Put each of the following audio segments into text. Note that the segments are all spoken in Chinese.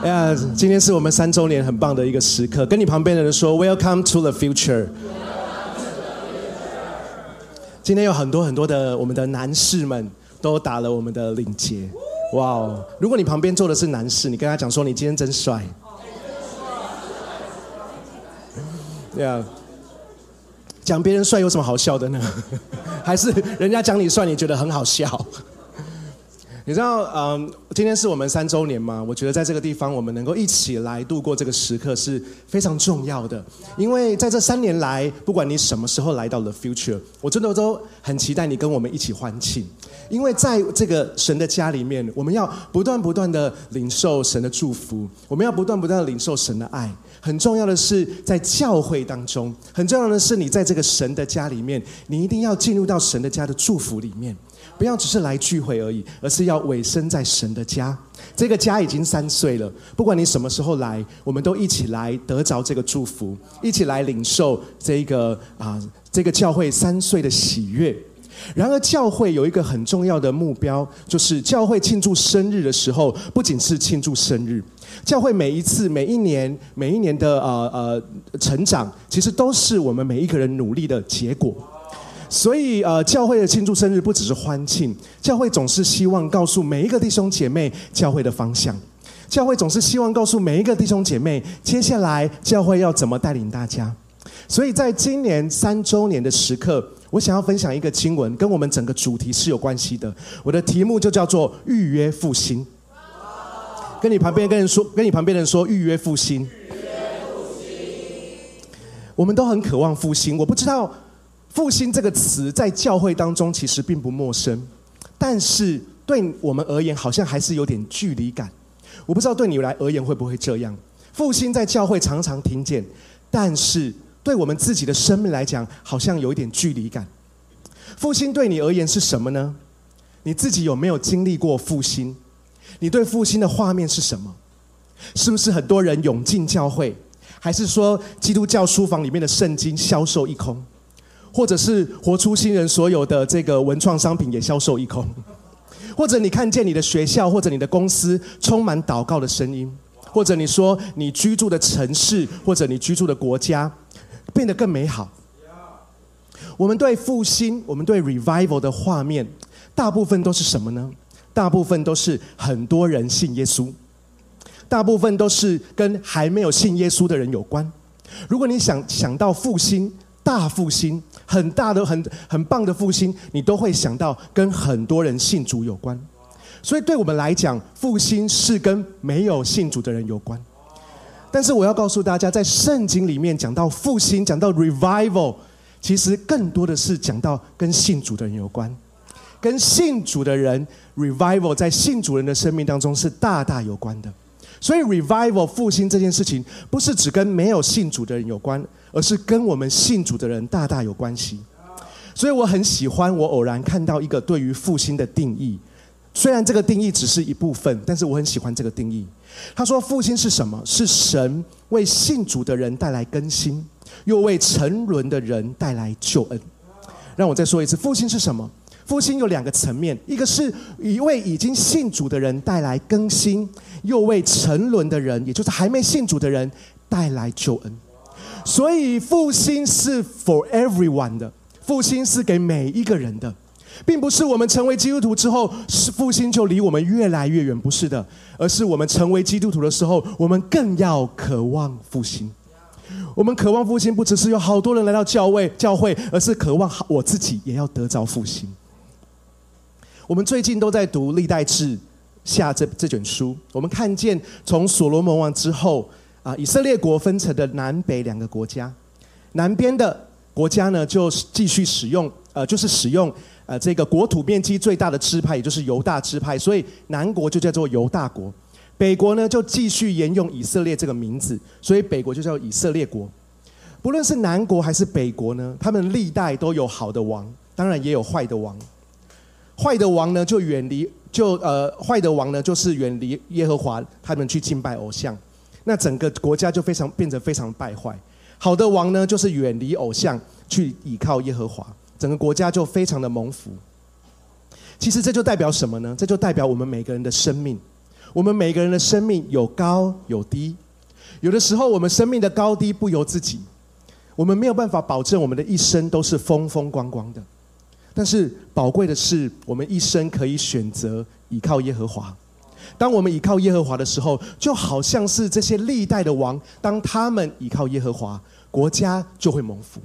哎呀，今天是我们三周年很棒的一个时刻，跟你旁边的人说 “Welcome to the future”。今天有很多很多的我们的男士们都打了我们的领结，哇哦！如果你旁边坐的是男士，你跟他讲说你今天真帅。对啊，讲别人帅有什么好笑的呢？还是人家讲你帅，你觉得很好笑？你知道，嗯，今天是我们三周年嘛？我觉得在这个地方，我们能够一起来度过这个时刻是非常重要的。因为在这三年来，不管你什么时候来到了 Future，我真的都很期待你跟我们一起欢庆。因为在这个神的家里面，我们要不断不断的领受神的祝福，我们要不断不断的领受神的爱。很重要的是，在教会当中，很重要的是，你在这个神的家里面，你一定要进入到神的家的祝福里面。不要只是来聚会而已，而是要委身在神的家。这个家已经三岁了，不管你什么时候来，我们都一起来得着这个祝福，一起来领受这个啊，这个教会三岁的喜悦。然而，教会有一个很重要的目标，就是教会庆祝生日的时候，不仅是庆祝生日，教会每一次、每一年、每一年的呃呃成长，其实都是我们每一个人努力的结果。所以，呃，教会的庆祝生日不只是欢庆，教会总是希望告诉每一个弟兄姐妹教会的方向。教会总是希望告诉每一个弟兄姐妹，接下来教会要怎么带领大家。所以在今年三周年的时刻，我想要分享一个经文，跟我们整个主题是有关系的。我的题目就叫做“预约复兴”。跟你旁边跟人说，跟你旁边人说“预约复兴”。我们都很渴望复兴，我不知道。复兴这个词在教会当中其实并不陌生，但是对我们而言好像还是有点距离感。我不知道对你来而言会不会这样？复兴在教会常常听见，但是对我们自己的生命来讲，好像有一点距离感。复兴对你而言是什么呢？你自己有没有经历过复兴？你对复兴的画面是什么？是不是很多人涌进教会，还是说基督教书房里面的圣经销售一空？或者是活出新人所有的这个文创商品也销售一空，或者你看见你的学校或者你的公司充满祷告的声音，或者你说你居住的城市或者你居住的国家变得更美好。我们对复兴，我们对 revival 的画面，大部分都是什么呢？大部分都是很多人信耶稣，大部分都是跟还没有信耶稣的人有关。如果你想想到复兴，大复兴。很大的、很很棒的复兴，你都会想到跟很多人信主有关。所以对我们来讲，复兴是跟没有信主的人有关。但是我要告诉大家，在圣经里面讲到复兴、讲到 revival，其实更多的是讲到跟信主的人有关。跟信主的人 revival 在信主人的生命当中是大大有关的。所以 revival 复兴这件事情，不是只跟没有信主的人有关。而是跟我们信主的人大大有关系，所以我很喜欢我偶然看到一个对于复兴的定义。虽然这个定义只是一部分，但是我很喜欢这个定义。他说：“复兴是什么？是神为信主的人带来更新，又为沉沦的人带来救恩。”让我再说一次，复兴是什么？复兴有两个层面：一个是一位已经信主的人带来更新，又为沉沦的人，也就是还没信主的人带来救恩。所以复兴是 for everyone 的，复兴是给每一个人的，并不是我们成为基督徒之后，是复兴就离我们越来越远，不是的，而是我们成为基督徒的时候，我们更要渴望复兴。我们渴望复兴，不只是有好多人来到教会，教会，而是渴望我自己也要得着复兴。我们最近都在读历代志下这这卷书，我们看见从所罗门王之后。啊，以色列国分成的南北两个国家，南边的国家呢，就继续使用，呃，就是使用呃这个国土面积最大的支派，也就是犹大支派，所以南国就叫做犹大国。北国呢，就继续沿用以色列这个名字，所以北国就叫以色列国。不论是南国还是北国呢，他们历代都有好的王，当然也有坏的王。坏的王呢，就远离，就呃，坏的王呢，就是远离耶和华，他们去敬拜偶像。那整个国家就非常变得非常败坏。好的王呢，就是远离偶像，去倚靠耶和华，整个国家就非常的蒙福。其实这就代表什么呢？这就代表我们每个人的生命。我们每个人的生命有高有低，有的时候我们生命的高低不由自己，我们没有办法保证我们的一生都是风风光光的。但是宝贵的是，我们一生可以选择依靠耶和华。当我们依靠耶和华的时候，就好像是这些历代的王，当他们依靠耶和华，国家就会蒙福。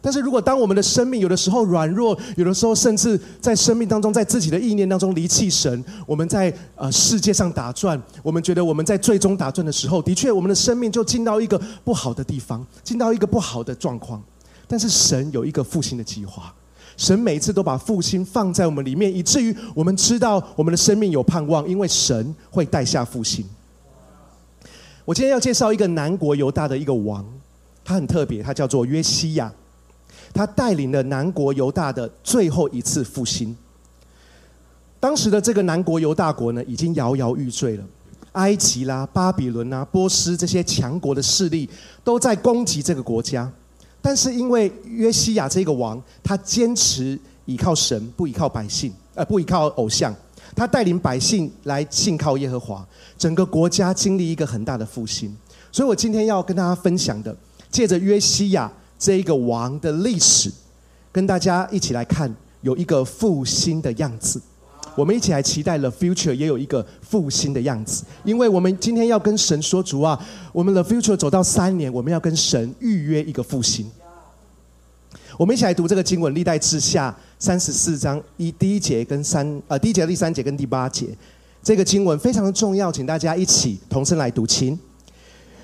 但是如果当我们的生命有的时候软弱，有的时候甚至在生命当中，在自己的意念当中离弃神，我们在呃世界上打转，我们觉得我们在最终打转的时候，的确我们的生命就进到一个不好的地方，进到一个不好的状况。但是神有一个复兴的计划，神每一次都把复兴放在我们里面，以至于我们知道我们的生命有盼望，因为神会带下复兴。我今天要介绍一个南国犹大的一个王，他很特别，他叫做约西亚。他带领了南国犹大的最后一次复兴。当时的这个南国犹大国呢，已经摇摇欲坠了。埃及啦、巴比伦啦、波斯这些强国的势力都在攻击这个国家。但是因为约西亚这个王，他坚持依靠神，不依靠百姓，呃，不依靠偶像。他带领百姓来信靠耶和华，整个国家经历一个很大的复兴。所以我今天要跟大家分享的，借着约西亚。这一个王的历史，跟大家一起来看，有一个复兴的样子。我们一起来期待 The Future 也有一个复兴的样子，因为我们今天要跟神说主啊，我们的 Future 走到三年，我们要跟神预约一个复兴。我们一起来读这个经文，历代志下三十四章一第一节跟三呃第一节第三节跟第八节，这个经文非常的重要，请大家一起同声来读，请。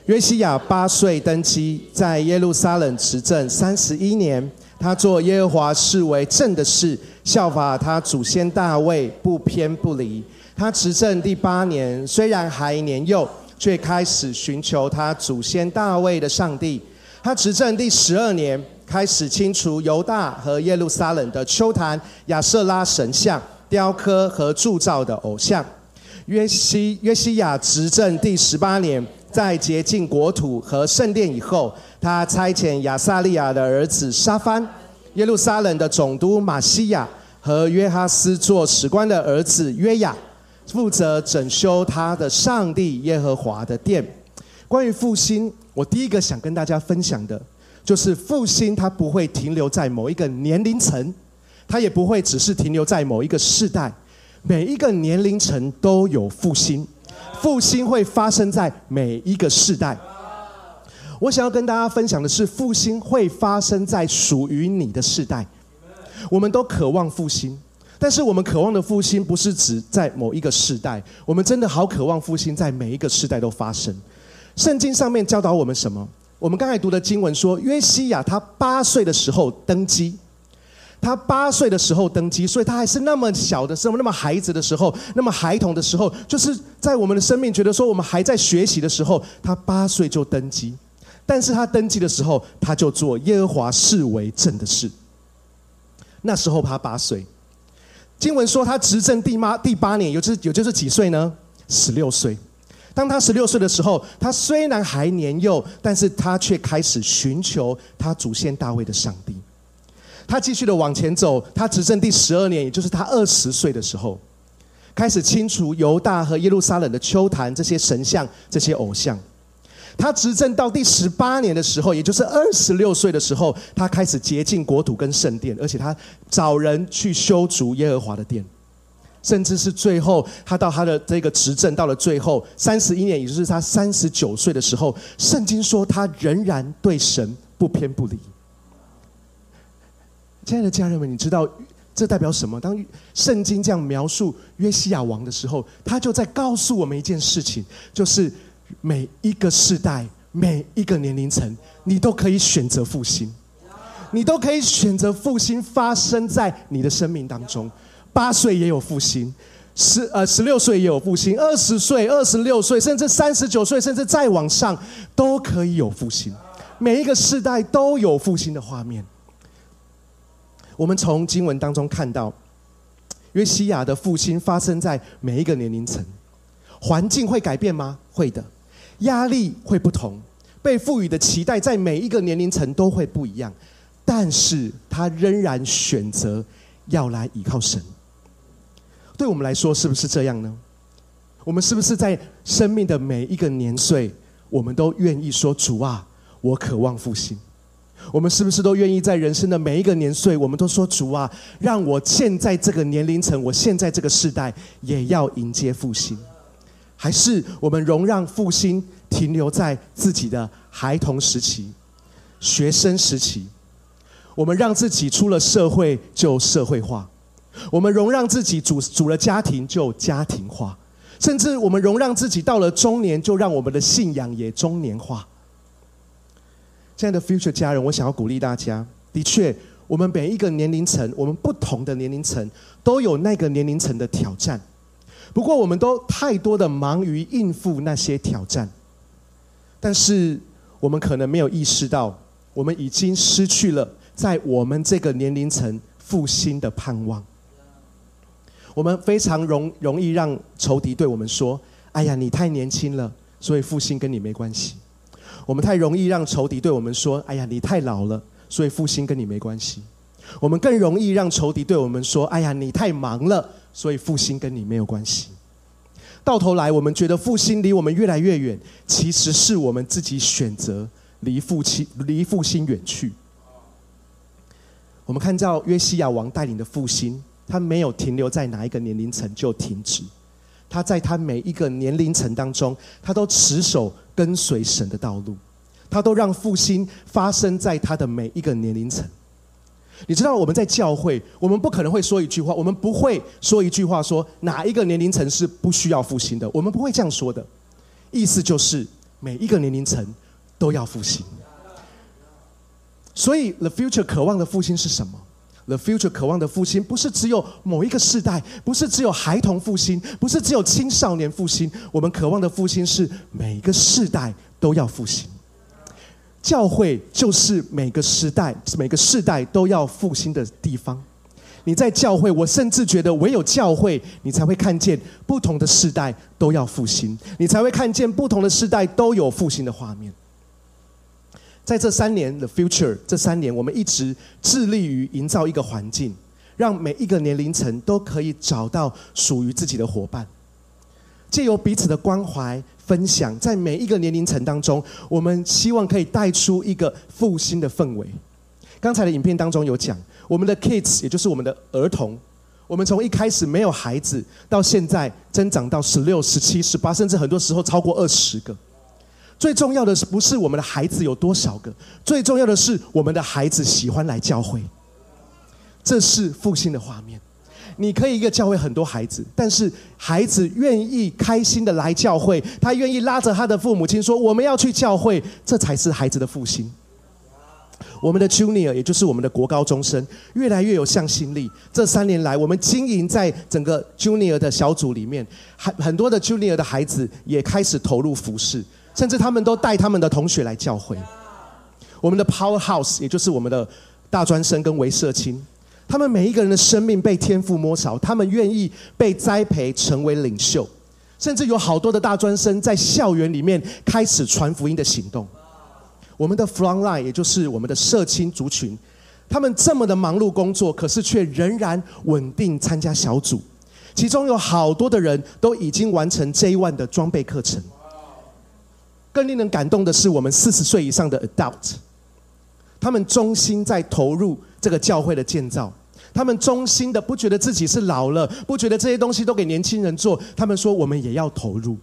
约西亚八岁登基，在耶路撒冷执政三十一年。他做耶和华视为正的事，效法他祖先大卫，不偏不离。他执政第八年，虽然还年幼，却开始寻求他祖先大卫的上帝。他执政第十二年，开始清除犹大和耶路撒冷的丘坛、亚瑟拉神像、雕刻和铸造的偶像。约西约西亚执政第十八年。在洁净国土和圣殿以后，他差遣亚撒利亚的儿子沙番、耶路撒冷的总督马西亚和约哈斯做史官的儿子约雅，负责整修他的上帝耶和华的殿。关于复兴，我第一个想跟大家分享的，就是复兴它不会停留在某一个年龄层，它也不会只是停留在某一个世代，每一个年龄层都有复兴。复兴会发生在每一个世代。我想要跟大家分享的是，复兴会发生在属于你的世代。我们都渴望复兴，但是我们渴望的复兴不是指在某一个世代，我们真的好渴望复兴在每一个世代都发生。圣经上面教导我们什么？我们刚才读的经文说，约西亚他八岁的时候登基。他八岁的时候登基，所以他还是那么小的时候，那么孩子的时候，那么孩童的时候，就是在我们的生命觉得说我们还在学习的时候，他八岁就登基。但是他登基的时候，他就做耶和华视为正的事。那时候他八岁，经文说他执政第八第八年，有就是有就是几岁呢？十六岁。当他十六岁的时候，他虽然还年幼，但是他却开始寻求他祖先大卫的上帝。他继续的往前走，他执政第十二年，也就是他二十岁的时候，开始清除犹大和耶路撒冷的丘坛这些神像、这些偶像。他执政到第十八年的时候，也就是二十六岁的时候，他开始洁净国土跟圣殿，而且他找人去修筑耶和华的殿，甚至是最后他到他的这个执政到了最后三十一年，也就是他三十九岁的时候，圣经说他仍然对神不偏不离。亲爱的家人们，你知道这代表什么？当圣经这样描述约西亚王的时候，他就在告诉我们一件事情：，就是每一个世代、每一个年龄层，你都可以选择复兴，你都可以选择复兴发生在你的生命当中。八岁也有复兴，十呃十六岁也有复兴，二十岁、二十六岁，甚至三十九岁，甚至再往上，都可以有复兴。每一个世代都有复兴的画面。我们从经文当中看到，约西亚的复兴发生在每一个年龄层，环境会改变吗？会的，压力会不同，被赋予的期待在每一个年龄层都会不一样，但是他仍然选择要来依靠神。对我们来说，是不是这样呢？我们是不是在生命的每一个年岁，我们都愿意说：“主啊，我渴望复兴。”我们是不是都愿意在人生的每一个年岁，我们都说：“主啊，让我现在这个年龄层，我现在这个时代，也要迎接复兴？”还是我们容让复兴停留在自己的孩童时期、学生时期？我们让自己出了社会就社会化，我们容让自己组组了家庭就家庭化，甚至我们容让自己到了中年，就让我们的信仰也中年化。亲爱的 future 家人，我想要鼓励大家。的确，我们每一个年龄层，我们不同的年龄层都有那个年龄层的挑战。不过，我们都太多的忙于应付那些挑战，但是我们可能没有意识到，我们已经失去了在我们这个年龄层复兴的盼望。我们非常容容易让仇敌对我们说：“哎呀，你太年轻了，所以复兴跟你没关系。”我们太容易让仇敌对我们说：“哎呀，你太老了，所以复兴跟你没关系。”我们更容易让仇敌对我们说：“哎呀，你太忙了，所以复兴跟你没有关系。”到头来，我们觉得复兴离我们越来越远，其实是我们自己选择离复兴离复兴远去。我们看到约西亚王带领的复兴，他没有停留在哪一个年龄层就停止。他在他每一个年龄层当中，他都持守跟随神的道路，他都让复兴发生在他的每一个年龄层。你知道我们在教会，我们不可能会说一句话，我们不会说一句话说哪一个年龄层是不需要复兴的，我们不会这样说的。意思就是每一个年龄层都要复兴。所以，The Future 渴望的复兴是什么？The future 渴望的复兴，不是只有某一个世代，不是只有孩童复兴，不是只有青少年复兴。我们渴望的复兴是每一个世代都要复兴。教会就是每个时代、每个世代都要复兴的地方。你在教会，我甚至觉得唯有教会，你才会看见不同的世代都要复兴，你才会看见不同的世代都有复兴的画面。在这三年的 future，这三年我们一直致力于营造一个环境，让每一个年龄层都可以找到属于自己的伙伴，借由彼此的关怀分享，在每一个年龄层当中，我们希望可以带出一个复兴的氛围。刚才的影片当中有讲，我们的 kids，也就是我们的儿童，我们从一开始没有孩子，到现在增长到十六、十七、十八，甚至很多时候超过二十个。最重要的是，不是我们的孩子有多少个？最重要的是，我们的孩子喜欢来教会。这是复兴的画面。你可以一个教会很多孩子，但是孩子愿意开心的来教会，他愿意拉着他的父母亲说：“我们要去教会。”这才是孩子的复兴。我们的 Junior，也就是我们的国高中生，越来越有向心力。这三年来，我们经营在整个 Junior 的小组里面，很很多的 Junior 的孩子也开始投入服饰。甚至他们都带他们的同学来教会。我们的 Powerhouse，也就是我们的大专生跟维社青，他们每一个人的生命被天赋摸着，他们愿意被栽培成为领袖。甚至有好多的大专生在校园里面开始传福音的行动。我们的 Frontline，也就是我们的社青族群，他们这么的忙碌工作，可是却仍然稳定参加小组。其中有好多的人都已经完成 J One 的装备课程。更令人感动的是，我们四十岁以上的 adult，他们忠心在投入这个教会的建造，他们忠心的不觉得自己是老了，不觉得这些东西都给年轻人做，他们说我们也要投入，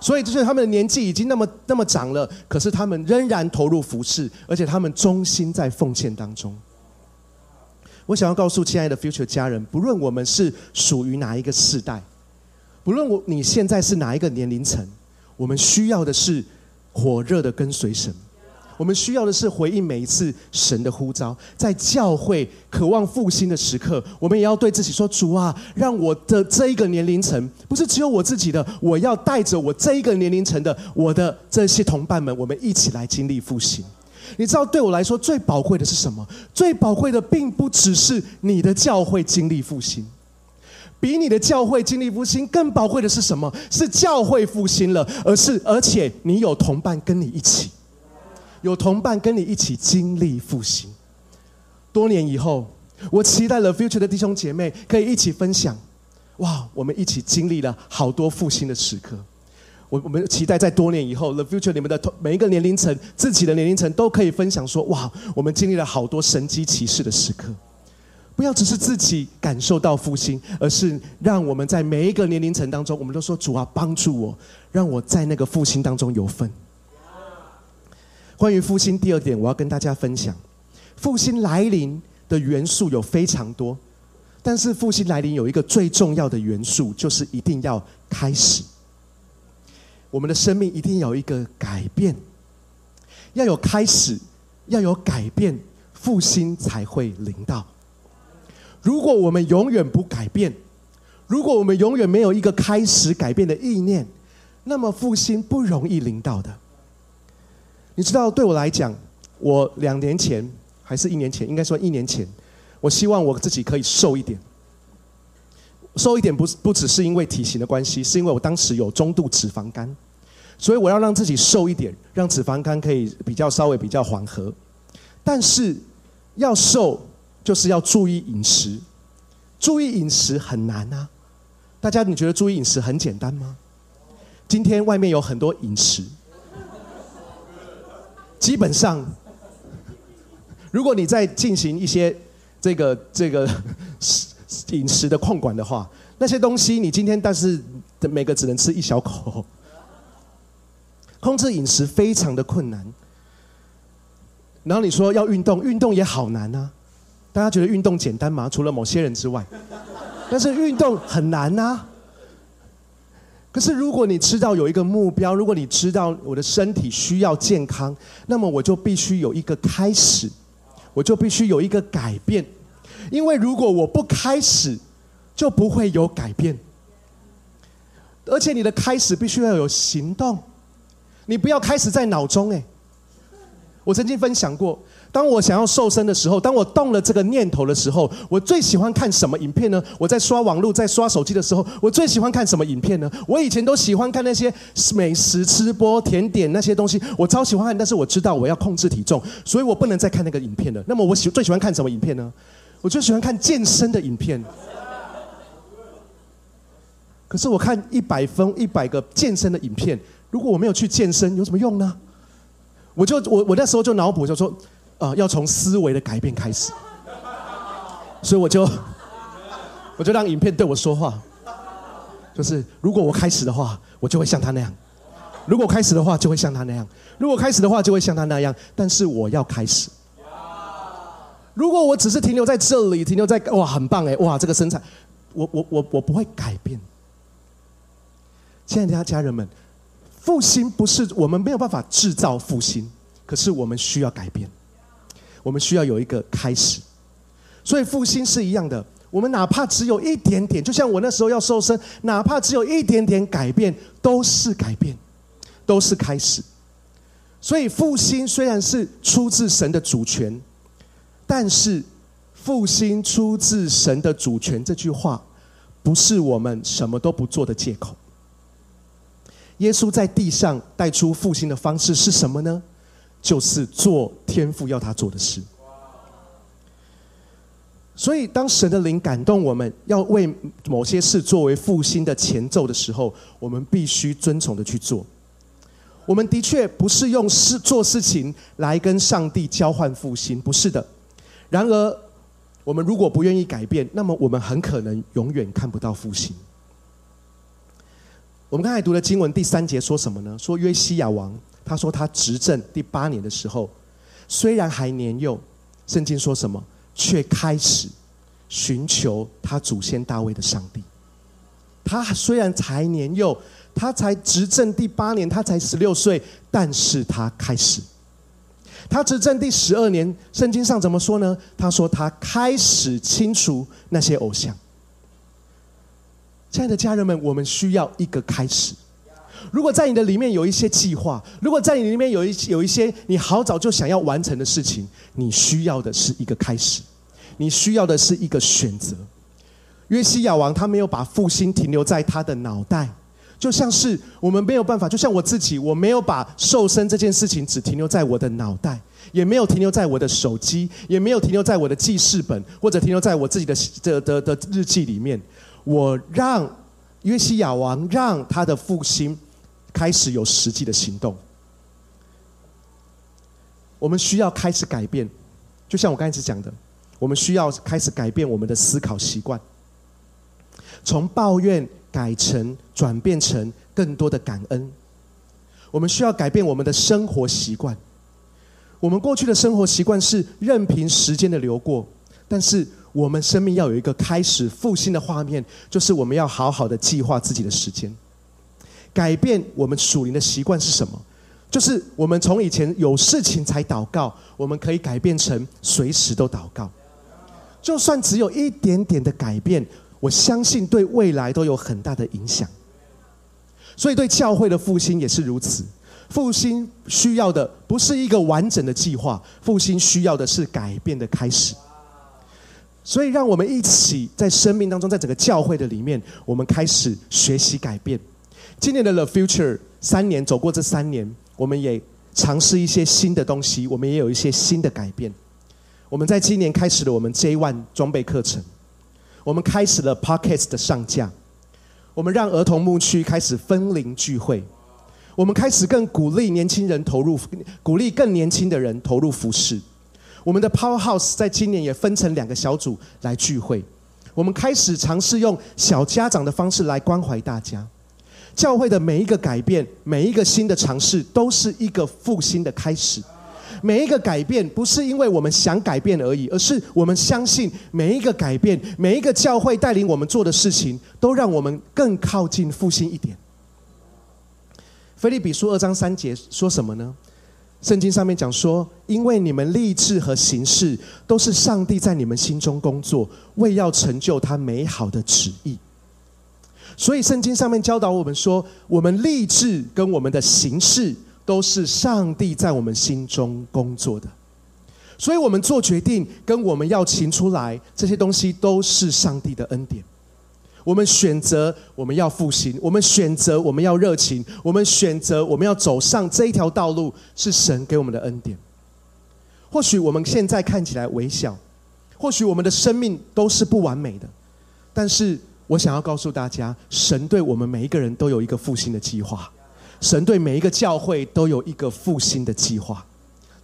所以就是他们的年纪已经那么那么长了，可是他们仍然投入服饰，而且他们忠心在奉献当中。我想要告诉亲爱的 future 家人，不论我们是属于哪一个世代，不论我你现在是哪一个年龄层，我们需要的是。火热的跟随神，我们需要的是回应每一次神的呼召。在教会渴望复兴的时刻，我们也要对自己说：“主啊，让我的这一个年龄层，不是只有我自己的，我要带着我这一个年龄层的我的这些同伴们，我们一起来经历复兴。”你知道，对我来说最宝贵的是什么？最宝贵的并不只是你的教会经历复兴。比你的教会经历复兴更宝贵的是什么？是教会复兴了，而是而且你有同伴跟你一起，有同伴跟你一起经历复兴。多年以后，我期待了 future 的弟兄姐妹可以一起分享。哇，我们一起经历了好多复兴的时刻。我我们期待在多年以后，The Future 你们的每一个年龄层，自己的年龄层都可以分享说：哇，我们经历了好多神机骑士的时刻。不要只是自己感受到复兴，而是让我们在每一个年龄层当中，我们都说主啊，帮助我，让我在那个复兴当中有份。关于复兴第二点，我要跟大家分享，复兴来临的元素有非常多，但是复兴来临有一个最重要的元素，就是一定要开始。我们的生命一定有一个改变，要有开始，要有改变，复兴才会临到。如果我们永远不改变，如果我们永远没有一个开始改变的意念，那么复兴不容易临到的。你知道，对我来讲，我两年前还是一年前，应该说一年前，我希望我自己可以瘦一点。瘦一点不是不只是因为体型的关系，是因为我当时有中度脂肪肝，所以我要让自己瘦一点，让脂肪肝可以比较稍微比较缓和。但是要瘦。就是要注意饮食，注意饮食很难啊！大家，你觉得注意饮食很简单吗？今天外面有很多饮食，基本上，如果你在进行一些这个这个 饮食的控管的话，那些东西你今天但是每个只能吃一小口，控制饮食非常的困难。然后你说要运动，运动也好难啊！大家觉得运动简单吗？除了某些人之外，但是运动很难呐。可是如果你知道有一个目标，如果你知道我的身体需要健康，那么我就必须有一个开始，我就必须有一个改变。因为如果我不开始，就不会有改变。而且你的开始必须要有行动，你不要开始在脑中。哎，我曾经分享过。当我想要瘦身的时候，当我动了这个念头的时候，我最喜欢看什么影片呢？我在刷网络、在刷手机的时候，我最喜欢看什么影片呢？我以前都喜欢看那些美食吃播、甜点那些东西，我超喜欢看。但是我知道我要控制体重，所以我不能再看那个影片了。那么我喜最喜欢看什么影片呢？我最喜欢看健身的影片。可是我看一百分、一百个健身的影片，如果我没有去健身，有什么用呢？我就我我那时候就脑补就说。啊，要从思维的改变开始，所以我就，我就让影片对我说话，就是如果我开始的话，我就会像他那样；如果开始的话，就会像他那样；如果开始的话，就会像他那样。但是我要开始。如果我只是停留在这里，停留在哇，很棒哎，哇，这个身材，我我我我不会改变。亲爱的家家人们，复兴不是我们没有办法制造复兴，可是我们需要改变。我们需要有一个开始，所以复兴是一样的。我们哪怕只有一点点，就像我那时候要瘦身，哪怕只有一点点改变，都是改变，都是开始。所以复兴虽然是出自神的主权，但是复兴出自神的主权这句话，不是我们什么都不做的借口。耶稣在地上带出复兴的方式是什么呢？就是做天父要他做的事，所以当神的灵感动我们要为某些事作为复兴的前奏的时候，我们必须遵从的去做。我们的确不是用事做事情来跟上帝交换复兴，不是的。然而，我们如果不愿意改变，那么我们很可能永远看不到复兴。我们刚才读的经文第三节说什么呢？说约西亚王。他说：“他执政第八年的时候，虽然还年幼，圣经说什么，却开始寻求他祖先大卫的上帝。他虽然才年幼，他才执政第八年，他才十六岁，但是他开始。他执政第十二年，圣经上怎么说呢？他说他开始清除那些偶像。亲爱的家人们，我们需要一个开始。”如果在你的里面有一些计划，如果在你里面有一有一些你好早就想要完成的事情，你需要的是一个开始，你需要的是一个选择。约西亚王他没有把复兴停留在他的脑袋，就像是我们没有办法，就像我自己，我没有把瘦身这件事情只停留在我的脑袋，也没有停留在我的手机，也没有停留在我的记事本，或者停留在我自己的的的的日记里面。我让约西亚王让他的复兴开始有实际的行动。我们需要开始改变，就像我刚才讲的，我们需要开始改变我们的思考习惯，从抱怨改成转变成更多的感恩。我们需要改变我们的生活习惯。我们过去的生活习惯是任凭时间的流过，但是我们生命要有一个开始复兴的画面，就是我们要好好的计划自己的时间，改变我们属灵的习惯是什么？就是我们从以前有事情才祷告，我们可以改变成随时都祷告，就算只有一点点的改变，我相信对未来都有很大的影响。所以，对教会的复兴也是如此。复兴需要的不是一个完整的计划，复兴需要的是改变的开始。所以，让我们一起在生命当中，在整个教会的里面，我们开始学习改变。今年的 The Future 三年走过这三年，我们也尝试一些新的东西，我们也有一些新的改变。我们在今年开始了我们 J One 装备课程，我们开始了 Podcast 的上架。我们让儿童牧区开始分龄聚会，我们开始更鼓励年轻人投入，鼓励更年轻的人投入服饰。我们的 Powerhouse 在今年也分成两个小组来聚会，我们开始尝试用小家长的方式来关怀大家。教会的每一个改变，每一个新的尝试，都是一个复兴的开始。每一个改变不是因为我们想改变而已，而是我们相信每一个改变，每一个教会带领我们做的事情，都让我们更靠近复兴一点。菲利比书二章三节说什么呢？圣经上面讲说，因为你们立志和行事，都是上帝在你们心中工作，为要成就他美好的旨意。所以圣经上面教导我们说，我们立志跟我们的行事。都是上帝在我们心中工作的，所以我们做决定跟我们要行出来这些东西，都是上帝的恩典。我们选择我们要复兴，我们选择我们要热情，我们选择我们要走上这一条道路，是神给我们的恩典。或许我们现在看起来微小，或许我们的生命都是不完美的，但是我想要告诉大家，神对我们每一个人都有一个复兴的计划。神对每一个教会都有一个复兴的计划，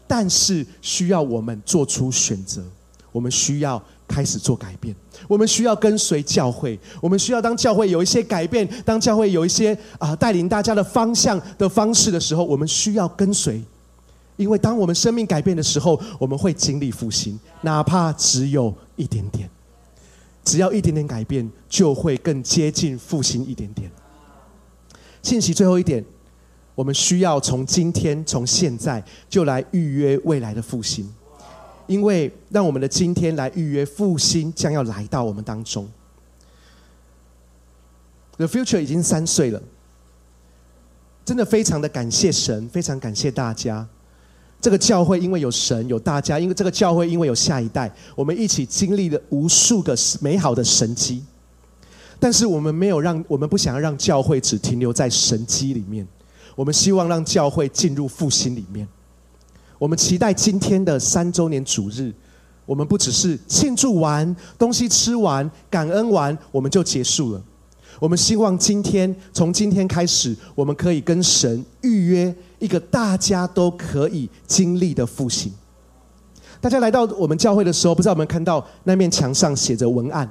但是需要我们做出选择，我们需要开始做改变，我们需要跟随教会，我们需要当教会有一些改变，当教会有一些啊带领大家的方向的方式的时候，我们需要跟随，因为当我们生命改变的时候，我们会经历复兴，哪怕只有一点点，只要一点点改变，就会更接近复兴一点点。信息最后一点。我们需要从今天、从现在就来预约未来的复兴，因为让我们的今天来预约复兴将要来到我们当中。The future 已经三岁了，真的非常的感谢神，非常感谢大家。这个教会因为有神有大家，因为这个教会因为有下一代，我们一起经历了无数个美好的神迹。但是我们没有让，我们不想要让教会只停留在神迹里面。我们希望让教会进入复兴里面。我们期待今天的三周年主日，我们不只是庆祝完东西吃完感恩完我们就结束了。我们希望今天从今天开始，我们可以跟神预约一个大家都可以经历的复兴。大家来到我们教会的时候，不知道有没有看到那面墙上写着文案？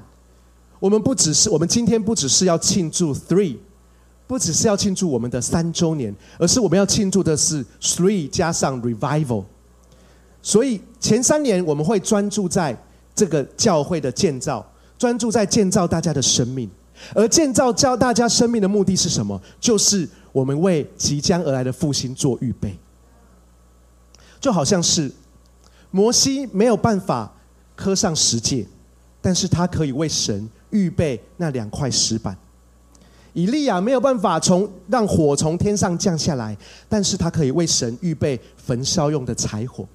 我们不只是我们今天不只是要庆祝 three。不只是要庆祝我们的三周年，而是我们要庆祝的是 three 加上 revival。所以前三年我们会专注在这个教会的建造，专注在建造大家的生命。而建造教大家生命的目的是什么？就是我们为即将而来的复兴做预备。就好像是摩西没有办法刻上十诫，但是他可以为神预备那两块石板。以利亚没有办法从让火从天上降下来，但是他可以为神预备焚烧用的柴火。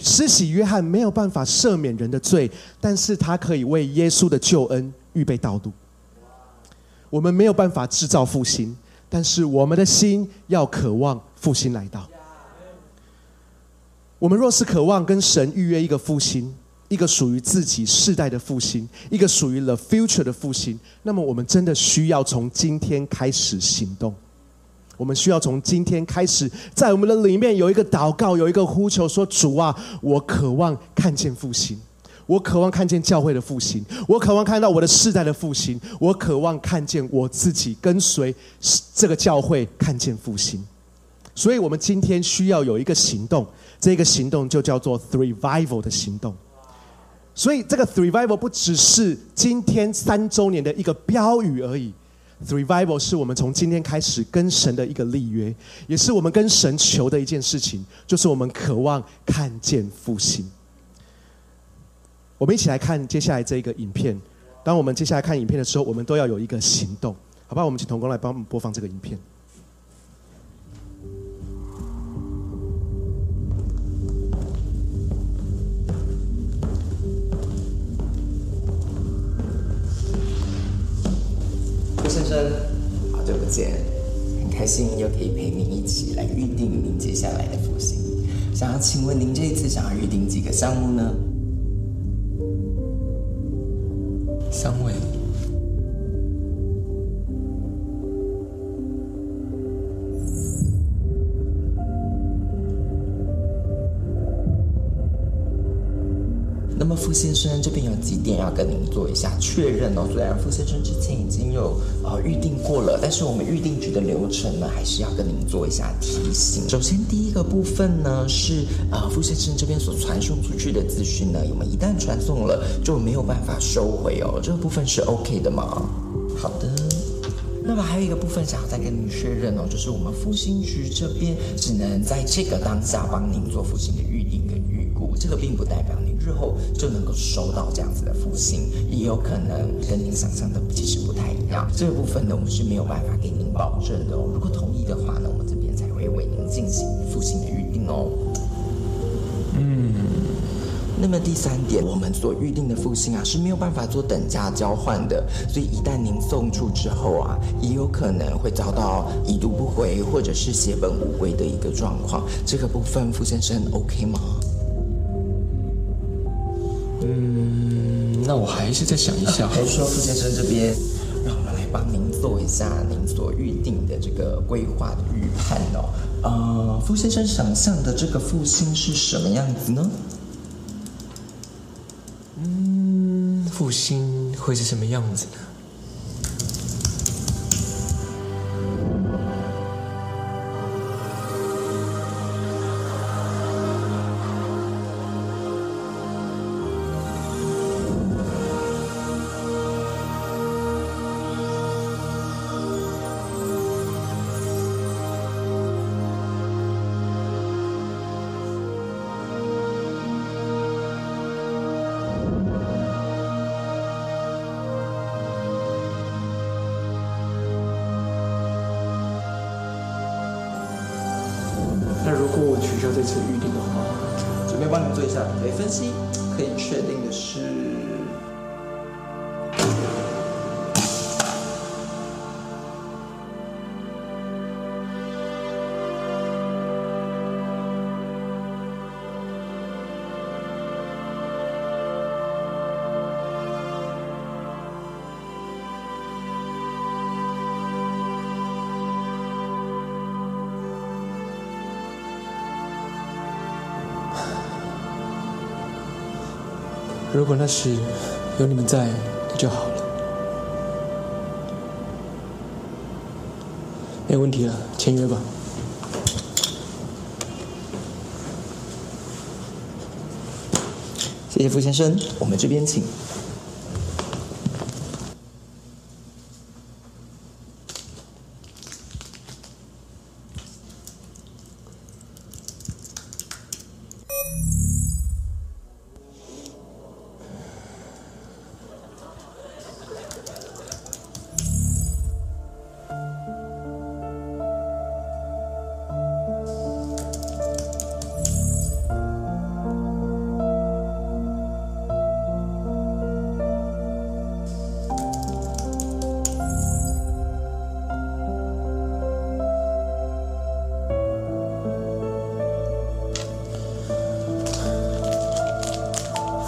施洗约翰没有办法赦免人的罪，但是他可以为耶稣的救恩预备道路。我们没有办法制造复兴，但是我们的心要渴望复兴来到。我们若是渴望跟神预约一个复兴，一个属于自己世代的复兴，一个属于 the future 的复兴，那么我们真的需要从今天开始行动。我们需要从今天开始，在我们的里面有一个祷告，有一个呼求，说：“主啊，我渴望看见复兴，我渴望看见教会的复兴，我渴望看到我的世代的复兴，我渴望看见我自己跟随这个教会看见复兴。”所以，我们今天需要有一个行动，这个行动就叫做 “three revival” 的行动。所以，这个 “three revival” 不只是今天三周年的一个标语而已。Revival 是我们从今天开始跟神的一个立约，也是我们跟神求的一件事情，就是我们渴望看见复兴。我们一起来看接下来这一个影片。当我们接下来看影片的时候，我们都要有一个行动，好不好？我们请童工来帮我们播放这个影片。先生，好久不见，很开心又可以陪您一起来预定您接下来的复兴。想要请问您这一次想要预定几个项目呢？香味那傅先生这边有几点要跟您做一下确认哦。虽然傅先生之前已经有呃预定过了，但是我们预定局的流程呢，还是要跟您做一下提醒。首先第一个部分呢是呃傅先生这边所传送出去的资讯呢，我们一旦传送了就没有办法收回哦。这个部分是 OK 的吗？好的。那么还有一个部分想要再跟您确认哦，就是我们复兴局这边只能在这个当下帮您做复兴的预定跟预估，这个并不代表您日后就能够收到这样子的复兴，也有可能跟您想象的其实不太一样。这个部分呢，我们是没有办法给您保证的哦。如果同意的话呢，我们这边才会为您进行复兴的预定哦。嗯那么第三点，我们所预定的复兴啊是没有办法做等价交换的，所以一旦您送出之后啊，也有可能会遭到已读不回或者是血本无归的一个状况。这个部分，傅先生 OK 吗？嗯，那我还是再想一下。还是说傅先生这边，让我们来帮您做一下您所预定的这个规划的预判哦。呃，傅先生想象的这个复兴是什么样子呢？嗯复兴会是什么样子呢？次预定的话，准备帮你们做一下比对分析，可以确定的是，如果那时有你们在，那就好了。没问题了，签约吧。谢谢傅先生，我们这边请。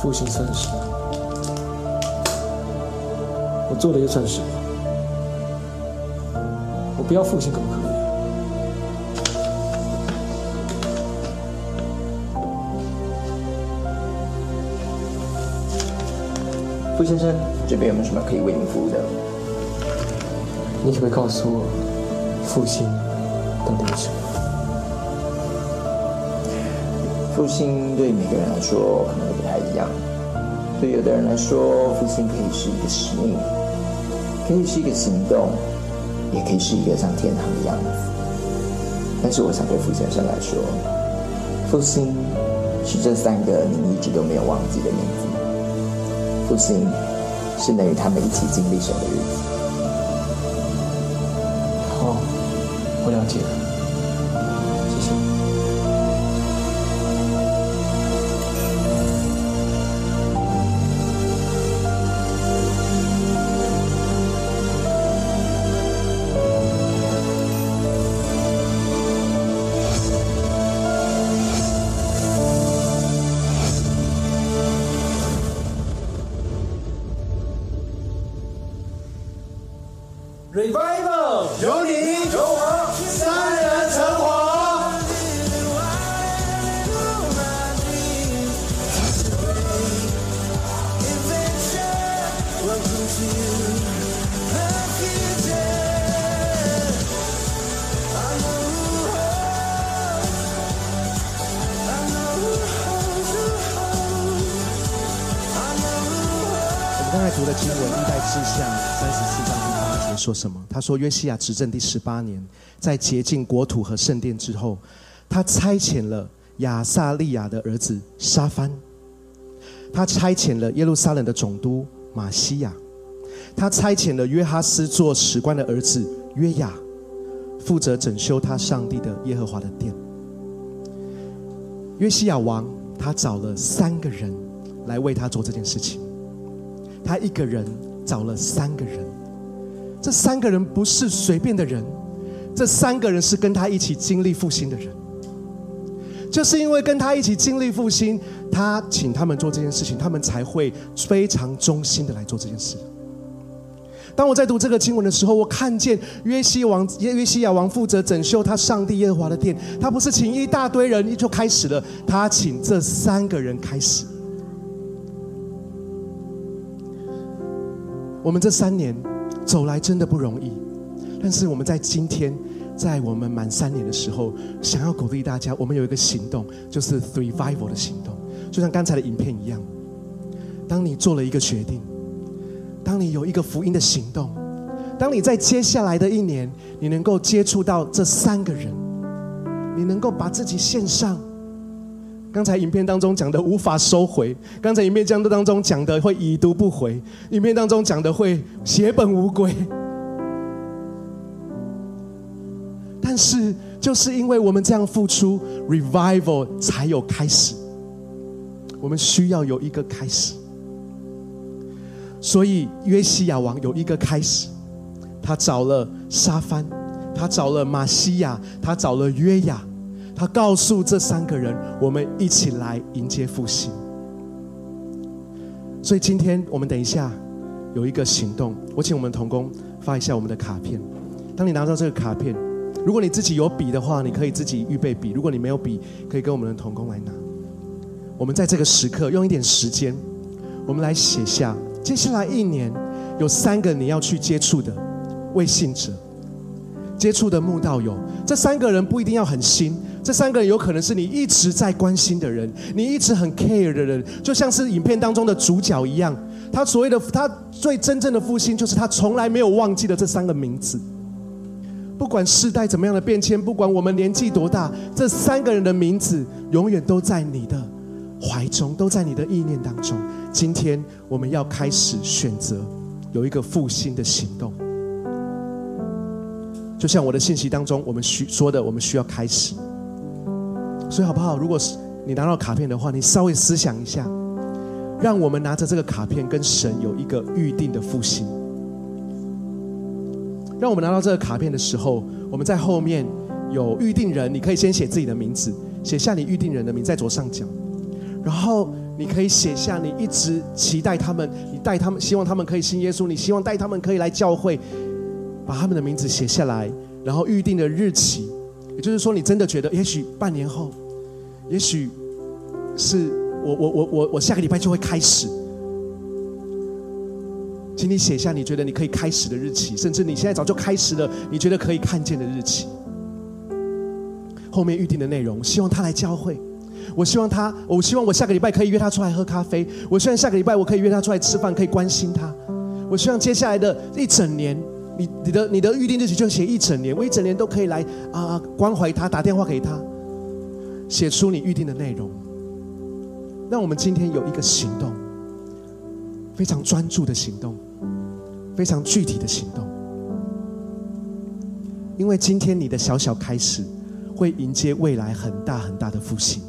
复兴算什么？我做的又算什么？我不要复兴可不可以？傅先生，这边有没有什么可以为您服务的？你可不可以告诉我，复兴到底是什么？复兴对每个人来说可能都不太一样。对有的人来说，复兴可以是一个使命，可以是一个行动，也可以是一个像天堂的样子。但是我想对傅先生来说，复兴是这三个您一直都没有忘记的名字。复兴是能与他们一起经历神的日子。好，我了解了，说什么？他说：“约西亚执政第十八年，在洁净国土和圣殿之后，他差遣了亚撒利亚的儿子沙番，他差遣了耶路撒冷的总督马西亚，他差遣了约哈斯做史官的儿子约雅，负责整修他上帝的耶和华的殿。约西亚王他找了三个人来为他做这件事情。”他一个人找了三个人，这三个人不是随便的人，这三个人是跟他一起经历复兴的人。就是因为跟他一起经历复兴，他请他们做这件事情，他们才会非常忠心的来做这件事。当我在读这个经文的时候，我看见约西王约约西亚王负责整修他上帝耶和华的殿，他不是请一大堆人就开始了，他请这三个人开始。我们这三年走来真的不容易，但是我们在今天，在我们满三年的时候，想要鼓励大家，我们有一个行动，就是 revival 的行动，就像刚才的影片一样。当你做了一个决定，当你有一个福音的行动，当你在接下来的一年，你能够接触到这三个人，你能够把自己献上。刚才影片当中讲的无法收回，刚才影片讲的当中讲的会已读不回，影片当中讲的会血本无归。但是，就是因为我们这样付出，revival 才有开始。我们需要有一个开始，所以约西亚王有一个开始，他找了沙番，他找了马西亚，他找了约雅。他告诉这三个人：“我们一起来迎接复兴。”所以今天我们等一下有一个行动，我请我们童工发一下我们的卡片。当你拿到这个卡片，如果你自己有笔的话，你可以自己预备笔；如果你没有笔，可以跟我们的童工来拿。我们在这个时刻用一点时间，我们来写下接下来一年有三个你要去接触的未信者。接触的慕道友，这三个人不一定要很新，这三个人有可能是你一直在关心的人，你一直很 care 的人，就像是影片当中的主角一样。他所谓的他最真正的复兴，就是他从来没有忘记的这三个名字。不管世代怎么样的变迁，不管我们年纪多大，这三个人的名字永远都在你的怀中，都在你的意念当中。今天我们要开始选择有一个复兴的行动。就像我的信息当中，我们需说的，我们需要开始。所以好不好？如果是你拿到卡片的话，你稍微思想一下，让我们拿着这个卡片跟神有一个预定的复兴。让我们拿到这个卡片的时候，我们在后面有预定人，你可以先写自己的名字，写下你预定人的名在左上角。然后你可以写下你一直期待他们，你带他们，希望他们可以信耶稣，你希望带他们可以来教会，把他们的名字写下来，然后预定的日期，也就是说，你真的觉得，也许半年后，也许是我我我我我下个礼拜就会开始，请你写下你觉得你可以开始的日期，甚至你现在早就开始了，你觉得可以看见的日期。后面预定的内容，希望他来教会。我希望他，我希望我下个礼拜可以约他出来喝咖啡。我希望下个礼拜我可以约他出来吃饭，可以关心他。我希望接下来的一整年，你你的你的预定日期就写一整年，我一整年都可以来啊关怀他，打电话给他，写出你预定的内容。让我们今天有一个行动，非常专注的行动，非常具体的行动，因为今天你的小小开始，会迎接未来很大很大的复兴。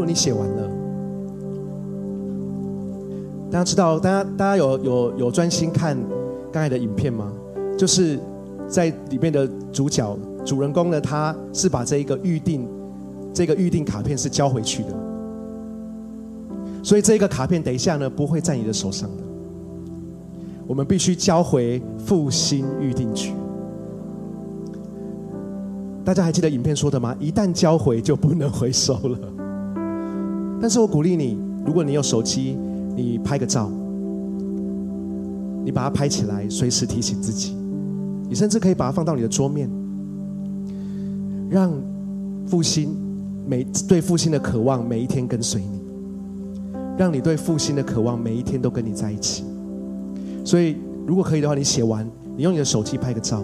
果你写完了，大家知道，大家大家有有有专心看刚才的影片吗？就是在里面的主角主人公呢，他是把这一个预定这个预定卡片是交回去的，所以这个卡片等一下呢不会在你的手上的，我们必须交回复兴预定局。大家还记得影片说的吗？一旦交回就不能回收了。但是我鼓励你，如果你有手机，你拍个照，你把它拍起来，随时提醒自己。你甚至可以把它放到你的桌面，让复兴每对复兴的渴望每一天跟随你，让你对复兴的渴望每一天都跟你在一起。所以，如果可以的话，你写完，你用你的手机拍个照，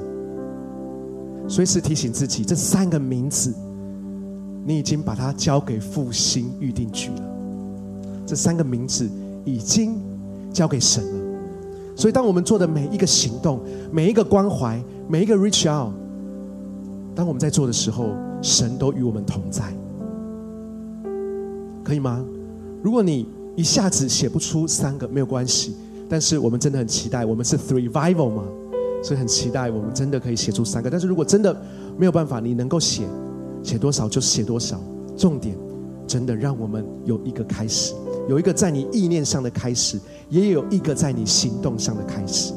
随时提醒自己这三个名字。你已经把它交给复兴预定局了，这三个名字已经交给神了。所以，当我们做的每一个行动、每一个关怀、每一个 reach out，当我们在做的时候，神都与我们同在，可以吗？如果你一下子写不出三个，没有关系。但是我们真的很期待，我们是 three revival 嘛，所以很期待我们真的可以写出三个。但是如果真的没有办法，你能够写。写多少就写多少，重点真的让我们有一个开始，有一个在你意念上的开始，也有一个在你行动上的开始。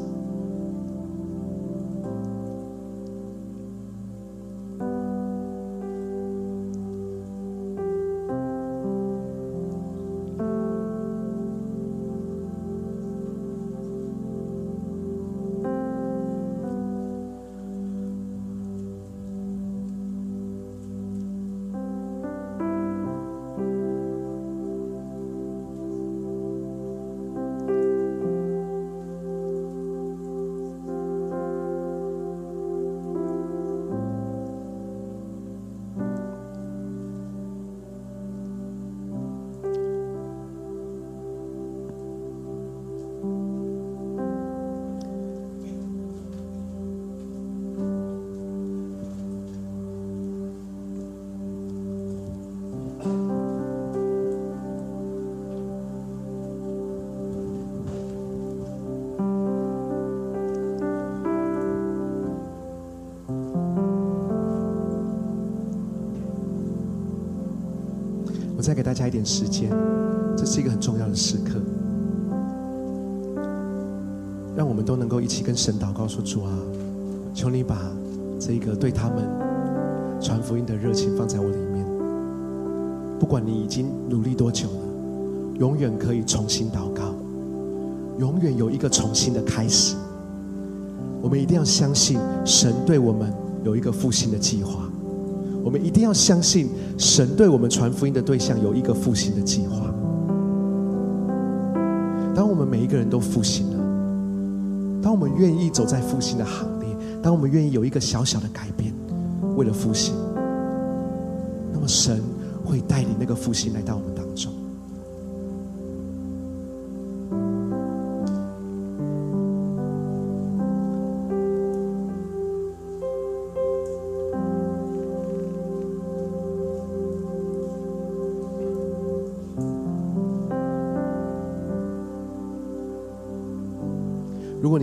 我再给大家一点时间，这是一个很重要的时刻，让我们都能够一起跟神祷告说：“主啊，求你把这个对他们传福音的热情放在我里面。不管你已经努力多久了，永远可以重新祷告，永远有一个重新的开始。我们一定要相信神对我们有一个复兴的计划。”我们一定要相信神对我们传福音的对象有一个复兴的计划。当我们每一个人都复兴了，当我们愿意走在复兴的行列，当我们愿意有一个小小的改变，为了复兴，那么神会带领那个复兴来到我们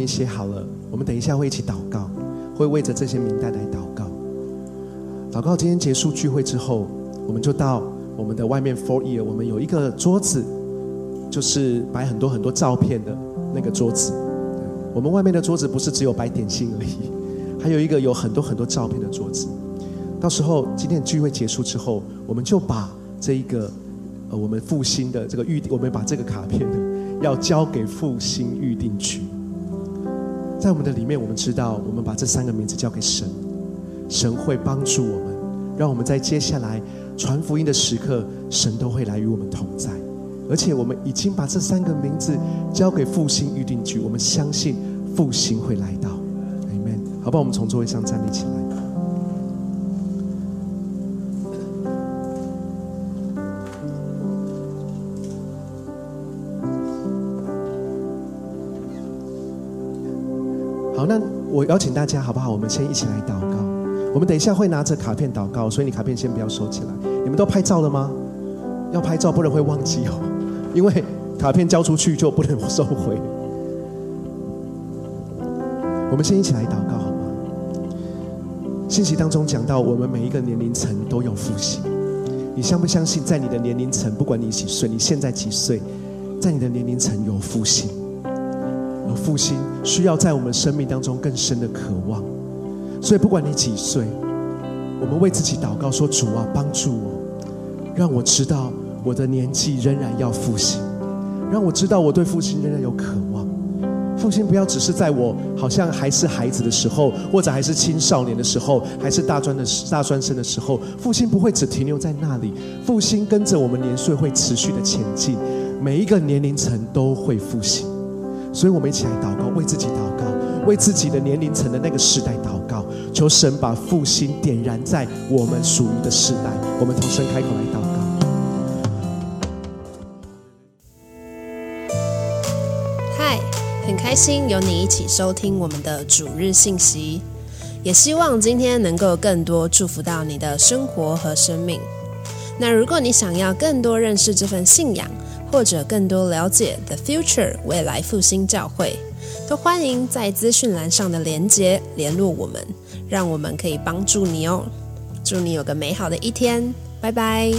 写好了，我们等一下会一起祷告，会为着这些名单来祷告。祷告今天结束聚会之后，我们就到我们的外面 Four Year，我们有一个桌子，就是摆很多很多照片的那个桌子。我们外面的桌子不是只有摆点心而已，还有一个有很多很多照片的桌子。到时候今天聚会结束之后，我们就把这一个呃我们复兴的这个预定，我们把这个卡片 要交给复兴预定局。在我们的里面，我们知道，我们把这三个名字交给神，神会帮助我们，让我们在接下来传福音的时刻，神都会来与我们同在。而且我们已经把这三个名字交给复兴预定局，我们相信复兴会来到。Amen。好吧？我们从座位上站立起来。我邀请大家，好不好？我们先一起来祷告。我们等一下会拿着卡片祷告，所以你卡片先不要收起来。你们都拍照了吗？要拍照，不然会忘记哦，因为卡片交出去就不能收回。我们先一起来祷告，好吗？信息当中讲到，我们每一个年龄层都有复兴。你相不相信，在你的年龄层，不管你几岁，你现在几岁，在你的年龄层有复兴？而复兴需要在我们生命当中更深的渴望，所以不管你几岁，我们为自己祷告说：“主啊，帮助我，让我知道我的年纪仍然要复兴，让我知道我对复兴仍然有渴望。复兴不要只是在我好像还是孩子的时候，或者还是青少年的时候，还是大专的大专生的时候，复兴不会只停留在那里。复兴跟着我们年岁会持续的前进，每一个年龄层都会复兴。”所以，我们一起来祷告，为自己祷告，为自己的年龄层的那个时代祷告，求神把复兴点燃在我们属于的时代。我们同声开口来祷告。嗨，很开心有你一起收听我们的主日信息，也希望今天能够更多祝福到你的生活和生命。那如果你想要更多认识这份信仰，或者更多了解 The Future 未来复兴教会，都欢迎在资讯栏上的连接联络我们，让我们可以帮助你哦。祝你有个美好的一天，拜拜。